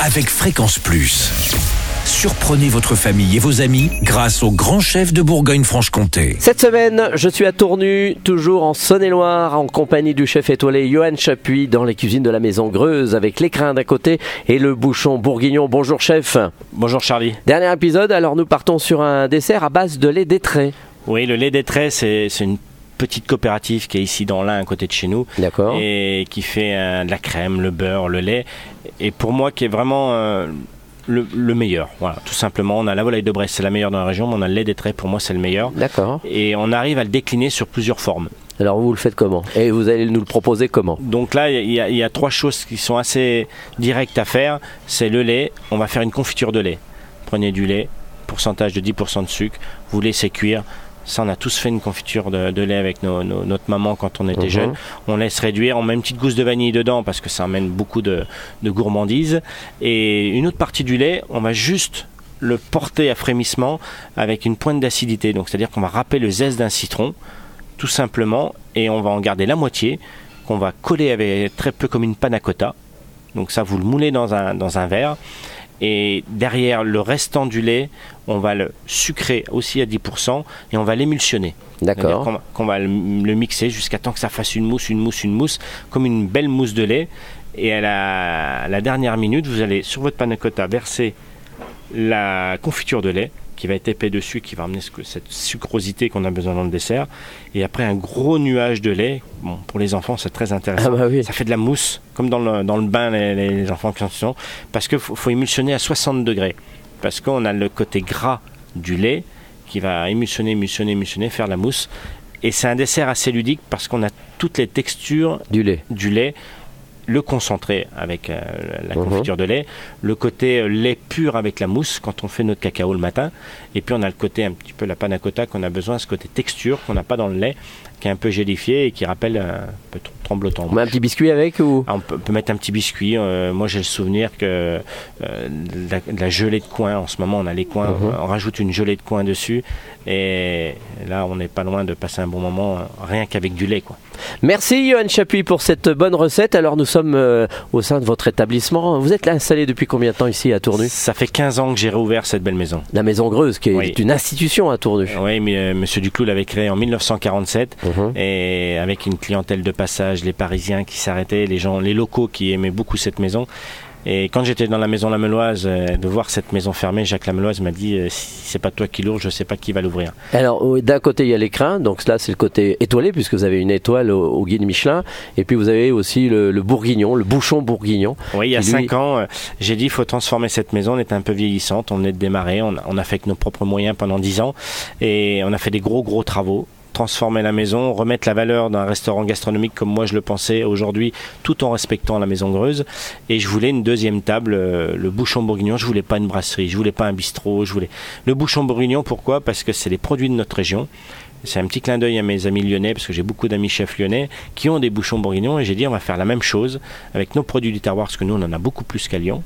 avec Fréquence Plus. Surprenez votre famille et vos amis grâce au grand chef de Bourgogne-Franche-Comté. Cette semaine, je suis à Tournu, toujours en Saône-et-Loire, en compagnie du chef étoilé Johan Chapuis dans les cuisines de la Maison Greuze, avec l'écrin d'un côté et le bouchon bourguignon. Bonjour chef. Bonjour Charlie. Dernier épisode, alors nous partons sur un dessert à base de lait d'étré. Oui, le lait d'étré, c'est c'est une petite coopérative qui est ici dans l'Ain, à côté de chez nous, D'accord. et qui fait euh, de la crème, le beurre, le lait, et pour moi qui est vraiment euh, le, le meilleur. Voilà, tout simplement. On a la volaille de Brest, c'est la meilleure dans la région, mais on a le lait d'étré, pour moi c'est le meilleur. D'accord. Et on arrive à le décliner sur plusieurs formes. Alors vous le faites comment? Et vous allez nous le proposer comment? Donc là, il y, y a trois choses qui sont assez directes à faire. C'est le lait. On va faire une confiture de lait. Prenez du lait, pourcentage de 10% de sucre. Vous laissez cuire. Ça, on a tous fait une confiture de, de lait avec nos- nos- notre maman quand on était Mhm. jeune. On laisse réduire. On met une petite gousse de vanille dedans parce que ça amène beaucoup de, de gourmandise. Et une autre partie du lait, on va juste le porter à frémissement avec une pointe d'acidité. Donc, c'est-à-dire qu'on va râper le zeste d'un citron, tout simplement, et on va en garder la moitié qu'on va coller avec très peu comme une panna cotta. Donc ça, vous le moulez dans un, dans un verre. Et derrière le restant du lait, on va le sucrer aussi à 10% et on va l'émulsionner. D'accord. qu'on va- Qu'on va le, le mixer jusqu'à temps que ça fasse une mousse, une mousse, une mousse, comme une belle mousse de lait. Et à la, à la dernière minute, vous allez sur votre panna cotta verser la confiture de lait qui va être épais dessus, qui va amener ce cette sucrosité qu'on a besoin dans le dessert. Et après un gros nuage de lait. Bon, pour les enfants, c'est très intéressant. Ah bah oui. Ça fait de la mousse, comme dans le, dans le bain, les, les enfants qui en sont. Parce qu'il faut, faut émulsionner à 60 degrés. Parce qu'on a le côté gras du lait qui va émulsionner, émulsionner, émulsionner, faire la mousse. Et c'est un dessert assez ludique parce qu'on a toutes les textures Du lait. du lait, le concentré avec euh, la Mhm. confiture de lait, le côté euh, lait pur avec la mousse quand on fait notre cacao le matin, et puis on a le côté un petit peu la panna cotta qu'on a besoin, ce côté texture qu'on n'a pas dans le lait, qui est un peu gélifié et qui rappelle un peu tr- tremblotant. On met un petit biscuit avec ou? Ah, on peut, peut mettre un petit biscuit. euh, moi, j'ai le souvenir que euh, de, la, de la gelée de coin, en ce moment, on a les coins, Mhm. on rajoute une gelée de coin dessus. Et là, on n'est pas loin de passer un bon moment, euh, rien qu'avec du lait. Quoi. Merci Johan Chapuis pour cette bonne recette. Alors nous sommes euh, au sein de votre établissement. Vous êtes là installé depuis combien de temps ici à Tournu? Ça fait 15 ans que j'ai réouvert cette belle maison. La Maison Greuze, qui est Oui. une institution à Tournu. Oui, mais euh, Monsieur Duclos l'avait créé en 1947 Mhm. et avec une clientèle de passage, les Parisiens qui s'arrêtaient, les gens, les locaux qui aimaient beaucoup cette maison. Et quand j'étais dans la maison Lameloise, euh, de voir cette maison fermée, Jacques Lameloise m'a dit euh, si c'est pas toi qui l'ouvre, je sais pas qui va l'ouvrir. Alors d'un côté il y a l'écrin, donc là c'est le côté étoilé puisque vous avez une étoile au, au guide Michelin, et puis vous avez aussi le, le bourguignon, le bouchon bourguignon. Oui, il y a lui- cinq ans, euh, j'ai dit il faut transformer cette maison. On était un peu vieillissante, on venait de démarrer, on, on a fait avec nos propres moyens pendant dix ans et on a fait des gros gros travaux. Transformer la maison, remettre la valeur d'un restaurant gastronomique comme moi je le pensais aujourd'hui, tout en respectant la maison Greuze. Et je voulais une deuxième table, euh, le bouchon bourguignon. Je voulais pas une brasserie, je voulais pas un bistrot, je voulais le bouchon bourguignon. Pourquoi? Parce que c'est les produits de notre région. C'est un petit clin d'œil à mes amis lyonnais, parce que j'ai beaucoup d'amis chefs lyonnais qui ont des bouchons bourguignons. Et j'ai dit, on va faire la même chose avec nos produits du terroir, parce que nous, on en a beaucoup plus qu'à Lyon,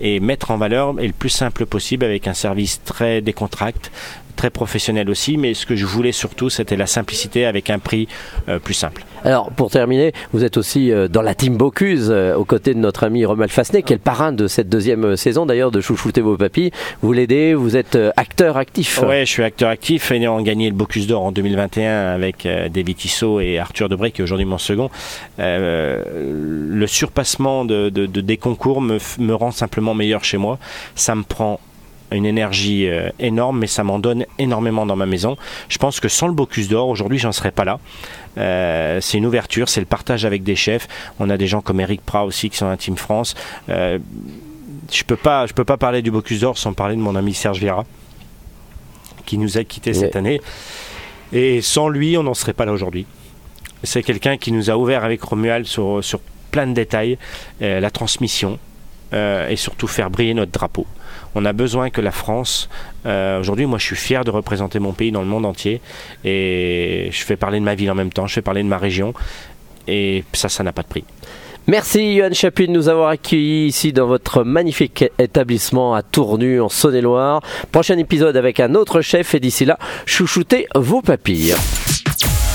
et mettre en valeur et le plus simple possible avec un service très décontracté, très professionnel aussi. Mais ce que je voulais surtout, c'était la simplicité avec un prix euh, plus simple. Alors pour terminer, vous êtes aussi euh, dans la team Bocuse, euh, aux côtés de notre ami Romuald Fasnet, qui est le parrain de cette deuxième euh, saison d'ailleurs de Chouchouter vos papilles. Vous l'aidez, vous êtes acteur actif. Ouais, je suis acteur actif on gagné le Bocuse d'Or en 2021 avec David Tissot et Arthur Debré qui est aujourd'hui mon second. Le surpassement de, de- de- des concours me rend simplement meilleur chez moi. Ça me prend une énergie euh, énorme, mais ça m'en donne énormément dans ma maison. Je pense que sans le Bocuse d'Or, aujourd'hui, j'en serais pas là. Euh, c'est une ouverture, c'est le partage avec des chefs. On a des gens comme Eric Prat aussi qui sont la Team France. Euh, je peux pas, je peux pas parler du Bocuse d'Or sans parler de mon ami Serge Vieira, qui nous a quittés cette année. Et sans lui, on n'en serait pas là aujourd'hui. C'est quelqu'un qui nous a ouvert avec Romuald sur, sur plein de détails, euh, la transmission euh, et surtout faire briller notre drapeau. On a besoin que la France, euh, aujourd'hui, moi je suis fier de représenter mon pays dans le monde entier et je fais parler de ma ville en même temps, je fais parler de ma région et ça, ça n'a pas de prix. Merci Johan Chapuis de nous avoir accueillis ici dans votre magnifique établissement à Tournu en Saône-et-Loire. Prochain épisode avec un autre chef et d'ici là, chouchoutez vos papilles.